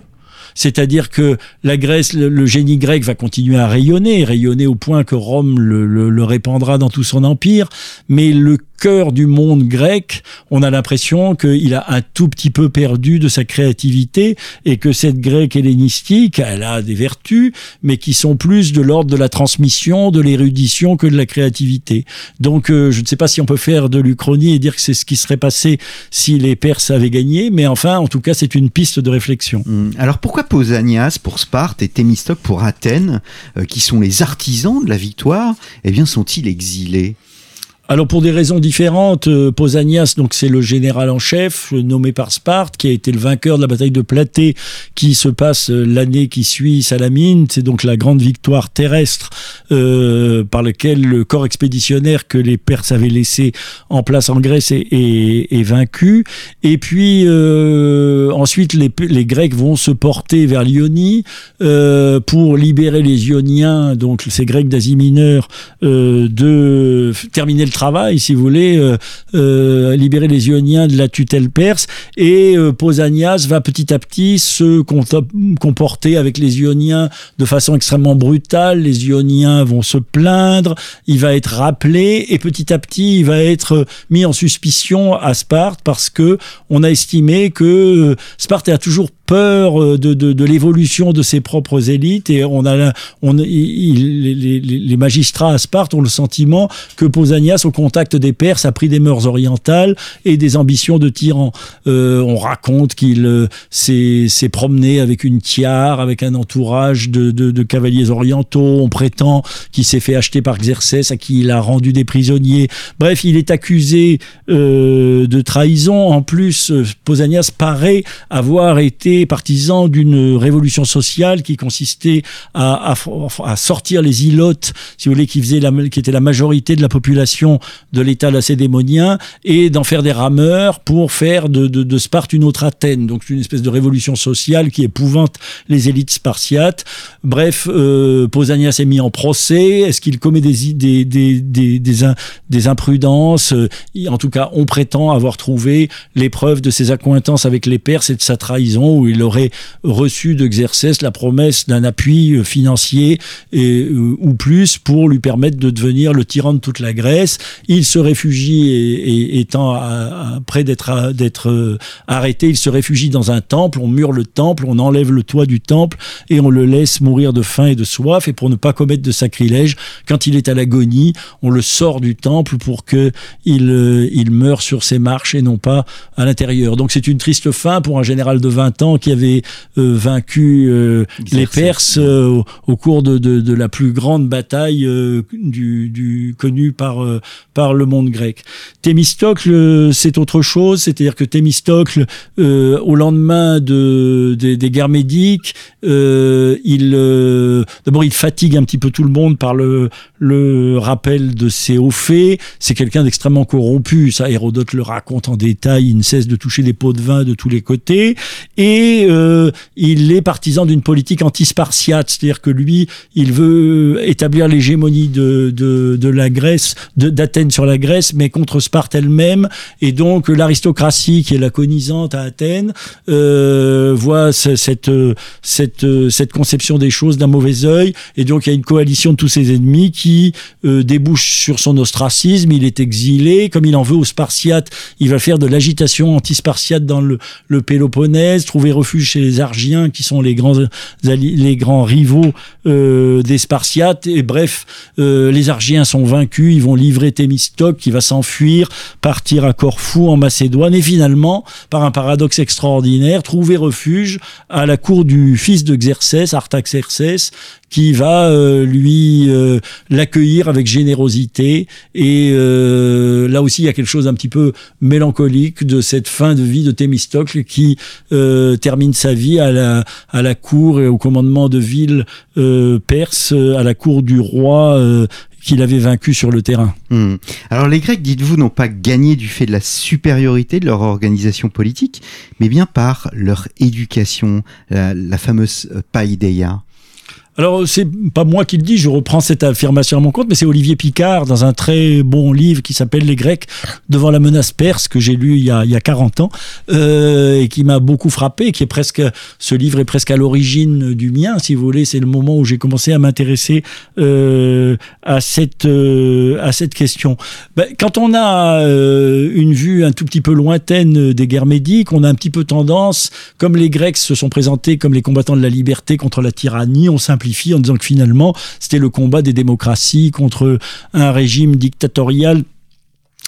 C'est-à-dire que la Grèce, le, génie grec va continuer à rayonner, rayonner au point que Rome le, le répandra dans tout son empire, mais le cœur du monde grec, on a l'impression qu'il a un tout petit peu perdu de sa créativité et que cette grecque hellénistique, elle a des vertus, mais qui sont plus de l'ordre de la transmission, de l'érudition que de la créativité. Donc euh, je ne sais pas si on peut faire de l'Uchronie et dire que c'est ce qui serait passé si les Perses avaient gagné, mais enfin, en tout cas, c'est une piste de réflexion. Hum. Alors pourquoi Pausanias pour Sparte et Thémistocle pour Athènes, euh, qui sont les artisans de la victoire, eh bien sont-ils exilés? Alors pour des raisons différentes, euh, Pausanias, donc c'est le général en chef nommé par Sparte, qui a été le vainqueur de la bataille de Platée, qui se passe euh, l'année qui suit Salamine. C'est donc la grande victoire terrestre euh, par laquelle le corps expéditionnaire que les Perses avaient laissé en place en Grèce est, est, vaincu. Et puis ensuite, les, les, Grecs vont se porter vers l'Ionie pour libérer les Ioniens, donc ces Grecs d'Asie mineure, de terminer le travail, si vous voulez, euh, euh, libérer les Ioniens de la tutelle perse. Et euh, Pausanias va petit à petit se comporter avec les Ioniens de façon extrêmement brutale. Les Ioniens vont se plaindre, il va être rappelé et petit à petit il va être mis en suspicion à Sparte parce que on a estimé que Sparte a toujours peur euh, de, de, l'évolution de ses propres élites et on a on, les, les, magistrats à Sparte ont le sentiment que Pausanias au contact des Perses a pris des mœurs orientales et des ambitions de tyran. Euh, on raconte qu'il euh, s'est promené avec une tiare, avec un entourage de, de, cavaliers orientaux. On prétend qu'il s'est fait acheter par Xerxès à qui il a rendu des prisonniers. Bref, il est accusé de trahison. En plus, Pausanias paraît avoir été partisan d'une révolution sociale qui consistait à, sortir les ilotes, si vous voulez, qui, étaient la majorité de la population de l'État lacédémonien, et d'en faire des rameurs pour faire de, Sparte une autre Athènes. Donc une espèce de révolution sociale qui épouvante les élites spartiates. Bref, euh, Pausanias est mis en procès. Est-ce qu'il commet des, des, imprudences? En tout cas, on prétend avoir trouvé les preuves de ses accointances avec les Perses et de sa trahison il aurait reçu de Xerxès la promesse d'un appui euh, financier et, euh, ou plus pour lui permettre de devenir le tyran de toute la Grèce. Il se réfugie et, étant près d'être d'être euh, arrêté, il se réfugie dans un temple. On mure le temple, on enlève le toit du temple et on le laisse mourir de faim et de soif. Et pour ne pas commettre de sacrilège, quand il est à l'agonie, on le sort du temple pour que il, il meure sur ses marches et non pas à l'intérieur. Donc c'est une triste fin pour un général de 20 ans qui avait euh, vaincu euh, les Perses euh, au, cours de, de, de, la plus grande bataille du, du, connue par, par le monde grec. Thémistocle, c'est autre chose, c'est-à-dire que Thémistocle, au lendemain de, des, des guerres médiques, il d'abord il fatigue un petit peu tout le monde par le, le rappel de ses hauts faits. C'est quelqu'un d'extrêmement corrompu, ça Hérodote le raconte en détail, il ne cesse de toucher des pots de vin de tous les côtés. Et et euh, il est partisan d'une politique anti-spartiate, c'est-à-dire que lui, il veut établir l'hégémonie de, de, de, la Grèce, d'Athènes sur la Grèce, mais contre Sparte elle-même, et donc l'aristocratie qui est laconisante à Athènes euh, voit cette, cette, cette conception des choses d'un mauvais œil, et donc il y a une coalition de tous ses ennemis qui euh, débouche sur son ostracisme, il est exilé, comme il en veut aux Spartiates, il va faire de l'agitation anti-spartiate dans le, le Péloponnèse, trouver refuge chez les Argiens, qui sont les grands, les grands rivaux euh, des Spartiates. Et bref, euh, les Argiens sont vaincus, ils vont livrer Thémistocle, qui va s'enfuir, partir à Corfou, en Macédoine, et finalement, par un paradoxe extraordinaire, trouver refuge à la cour du fils de Xerxès, Artaxerxès, qui va euh, lui l'accueillir avec générosité. Et là aussi, il y a quelque chose un petit peu mélancolique de cette fin de vie de Thémistocle qui termine sa vie à la, à la cour et au commandement de ville perse, à la cour du roi qu'il avait vaincu sur le terrain. Hmm. Alors les Grecs, dites-vous, n'ont pas gagné du fait de la supériorité de leur organisation politique, mais bien par leur éducation, la, la fameuse païdéia. Alors, c'est pas moi qui le dis, je reprends cette affirmation à mon compte, mais c'est Olivier Picard dans un très bon livre qui s'appelle Les Grecs devant la menace perse que j'ai lu il y a, il y a 40 ans euh, et qui m'a beaucoup frappé, qui est presque, ce livre est presque à l'origine du mien, si vous voulez. C'est le moment où j'ai commencé à m'intéresser euh, à cette euh, à cette question. Ben, quand on a euh, une vue un tout petit peu lointaine des guerres médiques, on a un petit peu tendance, comme les Grecs se sont présentés comme les combattants de la liberté contre la tyrannie, on en disant que finalement, c'était le combat des démocraties contre un régime dictatorial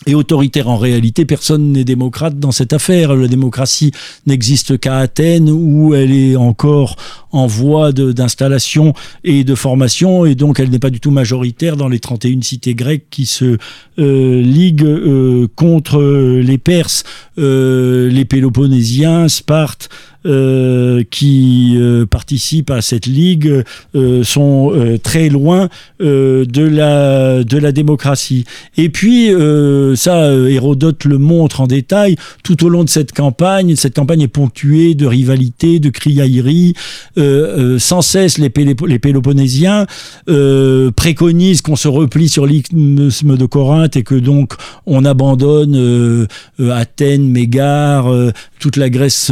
et autoritaire. En réalité, personne n'est démocrate dans cette affaire. La démocratie n'existe qu'à Athènes où elle est encore en voie d'installation et de formation et donc elle n'est pas du tout majoritaire dans les 31 cités grecques qui se euh, liguent euh, contre les Perses, euh, les Péloponnésiens, Sparte, qui participent à cette ligue sont très loin de la de la démocratie. Et puis ça, Hérodote le montre en détail tout au long de cette campagne. Cette campagne est ponctuée de rivalités, de criailleries. sans cesse, les, les Péloponnésiens préconisent qu'on se replie sur l'isthme de Corinthe et que donc on abandonne euh, euh, Athènes, Mégare, euh, toute la Grèce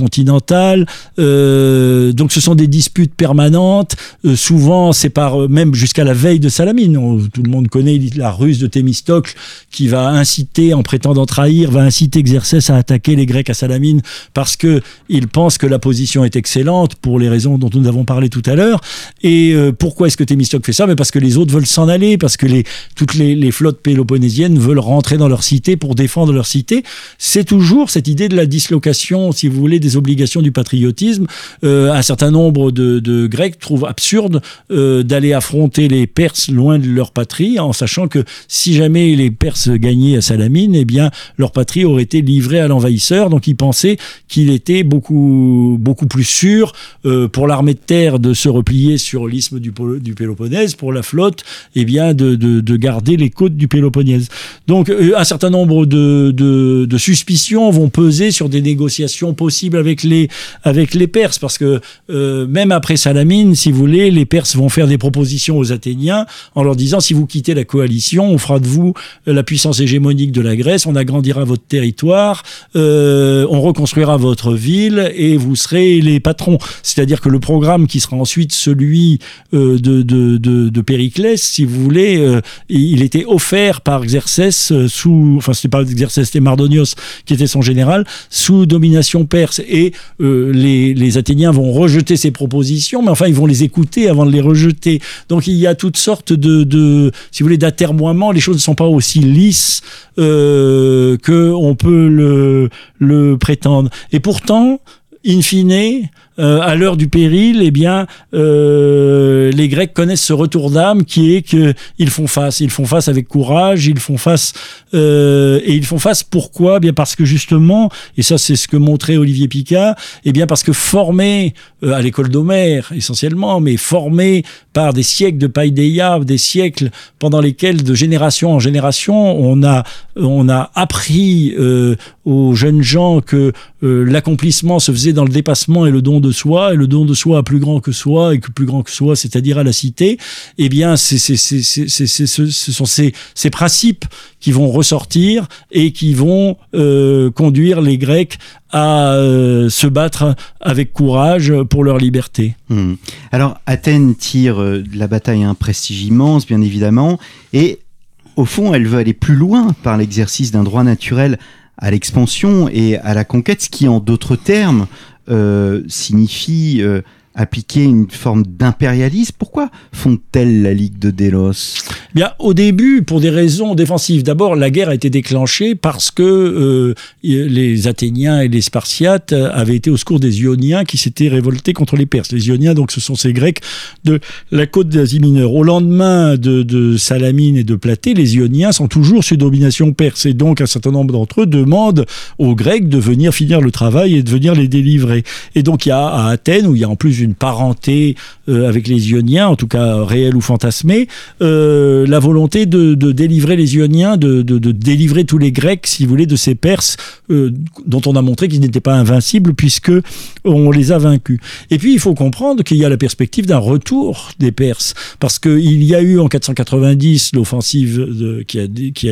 continentale. donc ce sont des disputes permanentes. souvent, c'est par même jusqu'à la veille de Salamine. tout le monde connaît la ruse de Thémistocle qui va inciter, en prétendant trahir, va inciter Xerxès à attaquer les Grecs à Salamine parce que il pense que la position est excellente pour les raisons dont nous avons parlé tout à l'heure. Et pourquoi est-ce que Thémistocle fait ça? Mais parce que les autres veulent s'en aller, parce que toutes les, les flottes péloponnésiennes veulent rentrer dans leur cité pour défendre leur cité. C'est toujours cette idée de la dislocation, si vous voulez, des obligations du patriotisme. Euh, un certain nombre de, Grecs trouvent absurde euh, d'aller affronter les Perses loin de leur patrie, en sachant que si jamais les Perses gagnaient à Salamine, eh bien leur patrie aurait été livrée à l'envahisseur. Donc ils pensaient qu'il était beaucoup beaucoup plus sûr euh, pour l'armée de terre de se replier sur l'isthme du, Péloponnèse, pour la flotte, eh bien de, de, de garder les côtes du Péloponnèse. Donc un certain nombre de, de, de, suspicions vont peser sur des négociations possibles avec les, avec les Perses, parce que euh, même après Salamine, si vous voulez, les Perses vont faire des propositions aux Athéniens en leur disant si vous quittez la coalition, on fera de vous euh, la puissance hégémonique de la Grèce, on agrandira votre territoire, euh, on reconstruira votre ville et vous serez les patrons. C'est-à-dire que le programme qui sera ensuite celui de, de, de, Périclès, si vous voulez, il était offert par Xerxès sous, enfin c'était pas Xerxès, c'était Mardonios qui était son général, sous domination perse. Et euh, les, Athéniens vont rejeter ces propositions, mais enfin ils vont les écouter avant de les rejeter. Donc il y a toutes sortes de, si vous voulez, d'atermoiements. Les choses ne sont pas aussi lisses euh, que peut le prétendre. Et pourtant, in fine, euh, à l'heure du péril, eh bien, euh, les Grecs connaissent ce retour d'âme qui est qu'ils font face. Ils font face avec courage, ils font face euh, et ils font face. Pourquoi? Eh Bien parce que justement, et ça c'est ce que montrait Olivier Picard, eh bien parce que formés à l'école d'Homère essentiellement, mais formés par des siècles de païdéia, des siècles pendant lesquels de génération en génération on a on a appris aux jeunes gens que l'accomplissement se faisait dans le dépassement et le don de soi, et le don de soi à plus grand que soi, et que plus grand que soi, c'est-à-dire à la cité, eh bien, c'est, ce sont ces, ces principes qui vont ressortir et qui vont euh, conduire les Grecs à euh, se battre avec courage pour leur liberté. Hmm. Alors, Athènes tire euh, de la bataille un prestige immense, bien évidemment, et au fond, elle veut aller plus loin par l'exercice d'un droit naturel à l'expansion et à la conquête, ce qui, en d'autres termes, euh, signifie euh, appliquer une forme d'impérialisme. Pourquoi font-elles la Ligue de Délos Bien, au début, pour des raisons défensives. D'abord, la guerre a été déclenchée parce que euh, les Athéniens et les Spartiates avaient été au secours des Ioniens qui s'étaient révoltés contre les Perses. Les Ioniens, donc, ce sont ces Grecs de la côte d'Asie mineure. Au lendemain de, de, Salamine et de Platée, les Ioniens sont toujours sous domination perse. Et donc, un certain nombre d'entre eux demandent aux Grecs de venir finir le travail et de venir les délivrer. Et donc, il y a à Athènes, où il y a en plus une parenté euh, avec les Ioniens, en tout cas réelle ou fantasmée, euh, la volonté de, délivrer les Ioniens, de, délivrer tous les Grecs, si vous voulez, de ces Perses euh, dont on a montré qu'ils n'étaient pas invincibles puisque on les a vaincus. Et puis il faut comprendre qu'il y a la perspective d'un retour des Perses, parce qu'il y a eu en 490 l'offensive qui, a,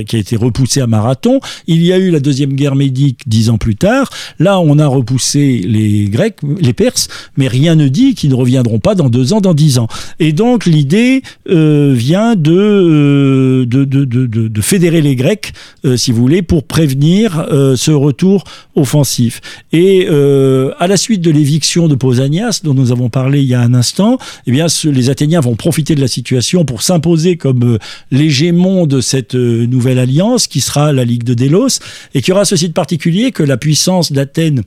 qui a été repoussée à Marathon, il y a eu la deuxième guerre médique dix ans plus tard, là on a repoussé les Grecs, les Perses, mais rien ne dit qui ne reviendront pas dans deux ans, dans dix ans. Et donc l'idée euh, vient euh, de, de, de, de, fédérer les Grecs, euh, si vous voulez, pour prévenir ce retour offensif. Et à la suite de l'éviction de Pausanias, dont nous avons parlé il y a un instant, eh bien, les Athéniens vont profiter de la situation pour s'imposer comme l'hégémon de cette nouvelle alliance qui sera la Ligue de Délos et qui aura ceci de particulier que la puissance d'Athènes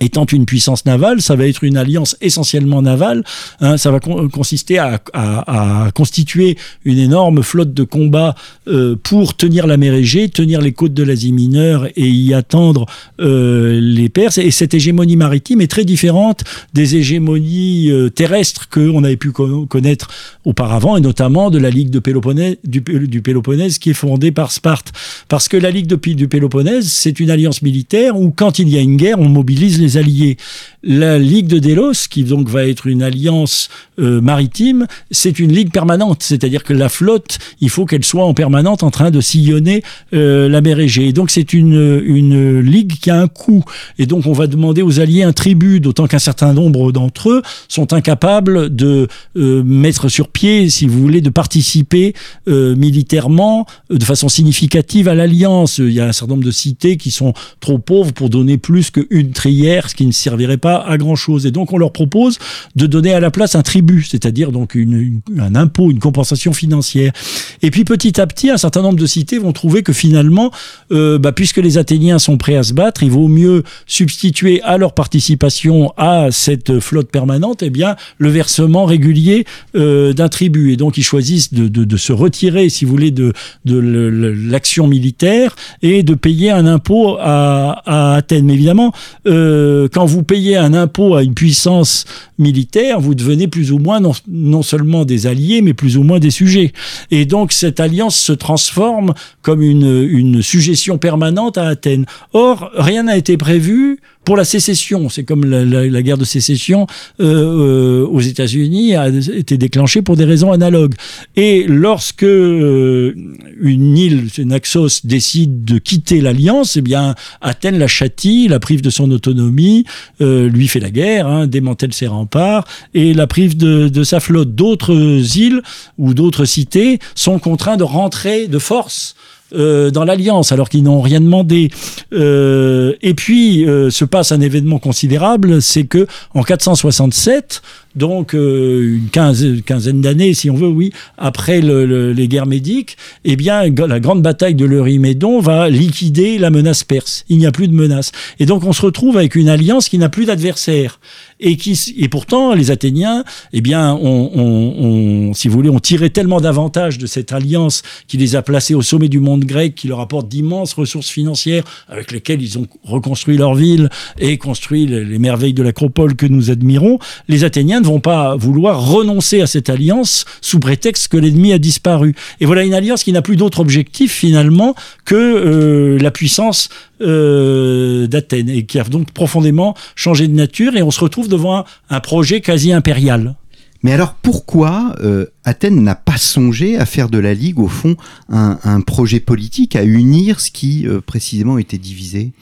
étant une puissance navale, ça va être une alliance essentiellement navale. Hein, ça va consister à, constituer une énorme flotte de combat euh, pour tenir la mer Égée, tenir les côtes de l'Asie mineure et y attendre euh, les Perses. Et cette hégémonie maritime est très différente des hégémonies euh, terrestres qu'on avait pu connaître auparavant, et notamment de la Ligue de Péloponnèse, du, du, Péloponnèse qui est fondée par Sparte. Parce que la Ligue de, du Péloponnèse, c'est une alliance militaire où quand il y a une guerre, on mobilise les alliés. La Ligue de Délos, qui donc va être une alliance euh, maritime, c'est une ligue permanente, c'est-à-dire que la flotte, il faut qu'elle soit en permanente en train de sillonner euh, la mer Égée. Et donc c'est une, une ligue qui a un coût. Et donc on va demander aux alliés un tribut, d'autant qu'un certain nombre d'entre eux sont incapables de euh, mettre sur pied, si vous voulez, de participer militairement de façon significative à l'alliance. Il y a un certain nombre de cités qui sont trop pauvres pour donner plus qu'une trière ce qui ne servirait pas à grand chose. Et donc on leur propose de donner à la place un tribut, c'est-à-dire donc un impôt, une compensation financière. Et puis petit à petit, un certain nombre de cités vont trouver que finalement, euh, bah, puisque les Athéniens sont prêts à se battre, il vaut mieux substituer à leur participation à cette flotte permanente, eh bien le versement régulier euh, d'un tribut. Et donc ils choisissent de, se retirer, si vous voulez, de, l'action militaire et de payer un impôt à, Athènes. Mais évidemment, euh, quand vous payez un impôt à une puissance militaire, vous devenez plus ou moins non, seulement des alliés, mais plus ou moins des sujets. Et donc cette alliance se transforme comme une, une suggestion permanente à Athènes. Or, rien n'a été prévu pour la sécession. C'est comme la, guerre de sécession euh, euh, aux États-Unis a été déclenchée pour des raisons analogues. Et lorsque euh, une île, Naxos, décide de quitter l'alliance, eh bien Athènes la châtie, la prive de son autonomie, lui fait la guerre, hein, démantèle ses remparts et la prive de, de sa flotte. D'autres îles ou d'autres cités sont contraints de rentrer de force euh, dans l'alliance alors qu'ils n'ont rien demandé. Euh, et puis euh, se passe un événement considérable, c'est que en 467, donc euh, une quinzaine, d'années, si on veut, oui, après les guerres médiques, eh bien, la grande bataille de l'Eurymédon va liquider la menace perse. Il n'y a plus de menace. Et donc, on se retrouve avec une alliance qui n'a plus d'adversaire. Et, qui, et pourtant, les Athéniens, eh bien, on, si vous voulez, ont tiré tellement d'avantages de cette alliance qui les a placés au sommet du monde grec, qui leur apporte d'immenses ressources financières avec lesquelles ils ont reconstruit leur ville et construit les merveilles de l'acropole que nous admirons. Les Athéniens vont pas vouloir renoncer à cette alliance sous prétexte que l'ennemi a disparu. Et voilà une alliance qui n'a plus d'autre objectif finalement que euh, la puissance euh, d'Athènes et qui a donc profondément changé de nature et on se retrouve devant un projet quasi impérial. Mais alors pourquoi euh, Athènes n'a pas songé à faire de la Ligue, au fond, un, projet politique, à unir ce qui euh, précisément était divisé?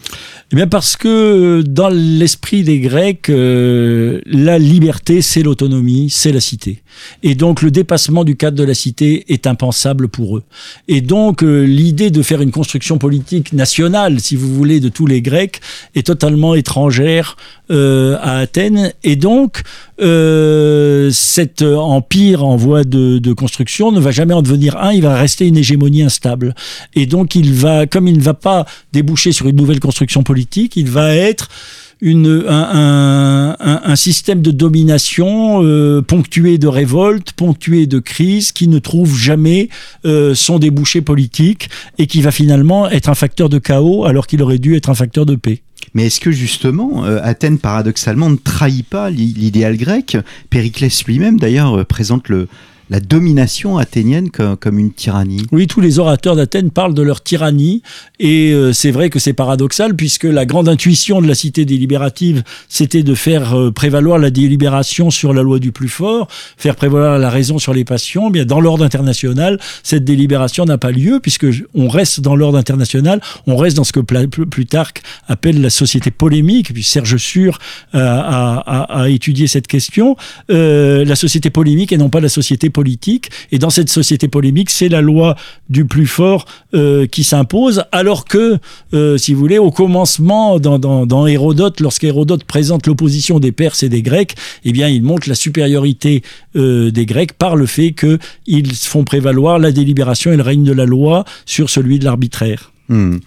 Eh bien parce que euh, dans l'esprit des Grecs, la liberté, c'est l'autonomie, c'est la cité. Et donc le dépassement du cadre de la cité est impensable pour eux. Et donc l'idée de faire une construction politique nationale, si vous voulez, de tous les Grecs, est totalement étrangère à Athènes. Et donc euh, cet empire en voie de, de, construction ne va jamais en devenir un, il va rester une hégémonie instable. Et donc il va, comme il ne va pas déboucher sur une nouvelle construction politique, il va être une, un, système de domination euh, ponctué de révoltes, ponctué de crises, qui ne trouve jamais euh, son débouché politique et qui va finalement être un facteur de chaos alors qu'il aurait dû être un facteur de paix. Mais est-ce que justement, euh, Athènes paradoxalement ne trahit pas l'idéal grec? Périclès lui-même d'ailleurs présente le, la domination athénienne comme, une tyrannie. Oui, tous les orateurs d'Athènes parlent de leur tyrannie, et euh, c'est vrai que c'est paradoxal, puisque la grande intuition de la cité délibérative, c'était de faire euh, prévaloir la délibération sur la loi du plus fort, faire prévaloir la raison sur les passions. Bien, dans l'ordre international, cette délibération n'a pas lieu, puisque on reste dans l'ordre international, on reste dans ce que Plutarque appelle la société polémique, puis Serge Sûr a, étudié cette question, euh, la société polémique et non pas la société politique. Et dans cette société polémique, c'est la loi du plus fort euh, qui s'impose, alors que, euh, si vous voulez, au commencement, dans, dans, Hérodote, lorsqu'Hérodote présente l'opposition des Perses et des Grecs, eh bien, il montre la supériorité euh, des Grecs par le fait qu'ils font prévaloir la délibération et le règne de la loi sur celui de l'arbitraire. Hmm.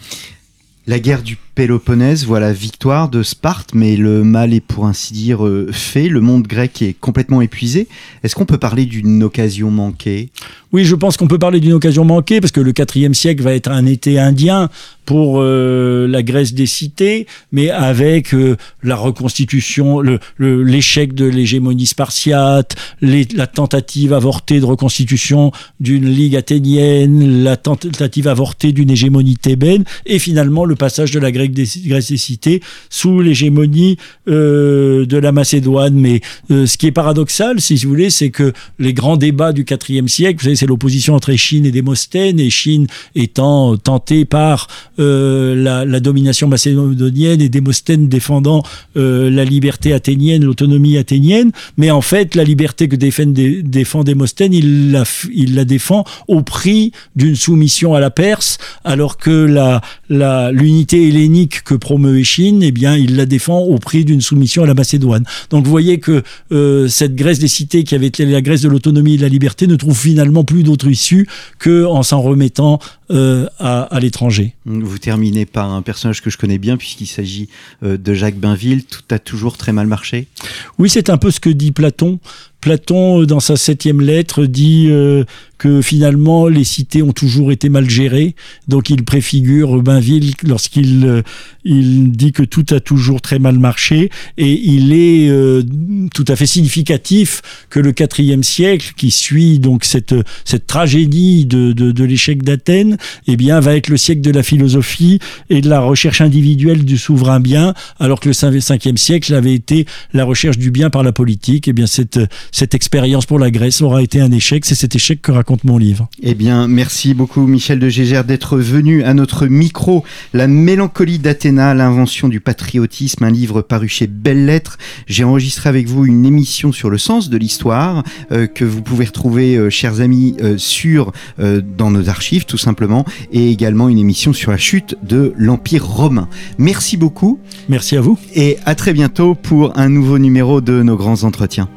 La guerre du Péloponnèse voit la victoire de Sparte, mais le mal est pour ainsi dire euh, fait. Le monde grec est complètement épuisé. Est-ce qu'on peut parler d'une occasion manquée? Oui, je pense qu'on peut parler d'une occasion manquée parce que le IVe siècle va être un été indien pour euh, la Grèce des cités, mais avec euh, la reconstitution, l'échec de l'hégémonie spartiate, la tentative avortée de reconstitution d'une ligue athénienne, la tentative avortée d'une hégémonie thébaine, et finalement le passage de la Grèce des, cités sous l'hégémonie euh, de la Macédoine. Mais ce qui est paradoxal, si vous voulez, c'est que les grands débats du IVe siècle, vous savez, c'est l'opposition entre Chine et Démosthène, et Chine étant tentée par euh, la, domination macédonienne et Démosthène défendant euh, la liberté athénienne, l'autonomie athénienne. Mais en fait, la liberté que défend, Démosthène, il la, la défend au prix d'une soumission à la Perse, alors que la, l'unité hellénique que promeut Chine, eh bien, il la défend au prix d'une soumission à la Macédoine. Donc vous voyez que euh, cette Grèce des cités qui avait été la Grèce de l'autonomie et de la liberté ne trouve finalement plus d'autre issue qu'en s'en remettant à, à l'étranger vous terminez par un personnage que je connais bien puisqu'il s'agit euh, de Jacques Bainville. Tout a toujours très mal marché. Oui, c'est un peu ce que dit Platon. Platon, euh, dans sa septième lettre, dit euh, que finalement les cités ont toujours été mal gérées. Donc il préfigure Bainville lorsqu'il euh, il dit que tout a toujours très mal marché. Et il est tout à fait significatif que le quatrième siècle, qui suit donc cette, cette tragédie de, de, l'échec d'Athènes, eh bien, va être le siècle de la philosophie et de la recherche individuelle du souverain bien, alors que le cinquième siècle avait été la recherche du bien par la politique. Eh bien, cette cette expérience pour la Grèce aura été un échec. C'est cet échec que raconte mon livre. Eh bien, merci beaucoup Michel de Gégère d'être venu à notre micro. La mélancolie d'Athéna, l'invention du patriotisme, un livre paru chez Belles Lettres. J'ai enregistré avec vous une émission sur le sens de l'histoire euh, que vous pouvez retrouver, euh, chers amis, euh, sur dans nos archives tout simplement, et également une émission sur la chute de l'Empire romain. Merci beaucoup. Merci à vous. Et à très bientôt pour un nouveau numéro de nos grands entretiens.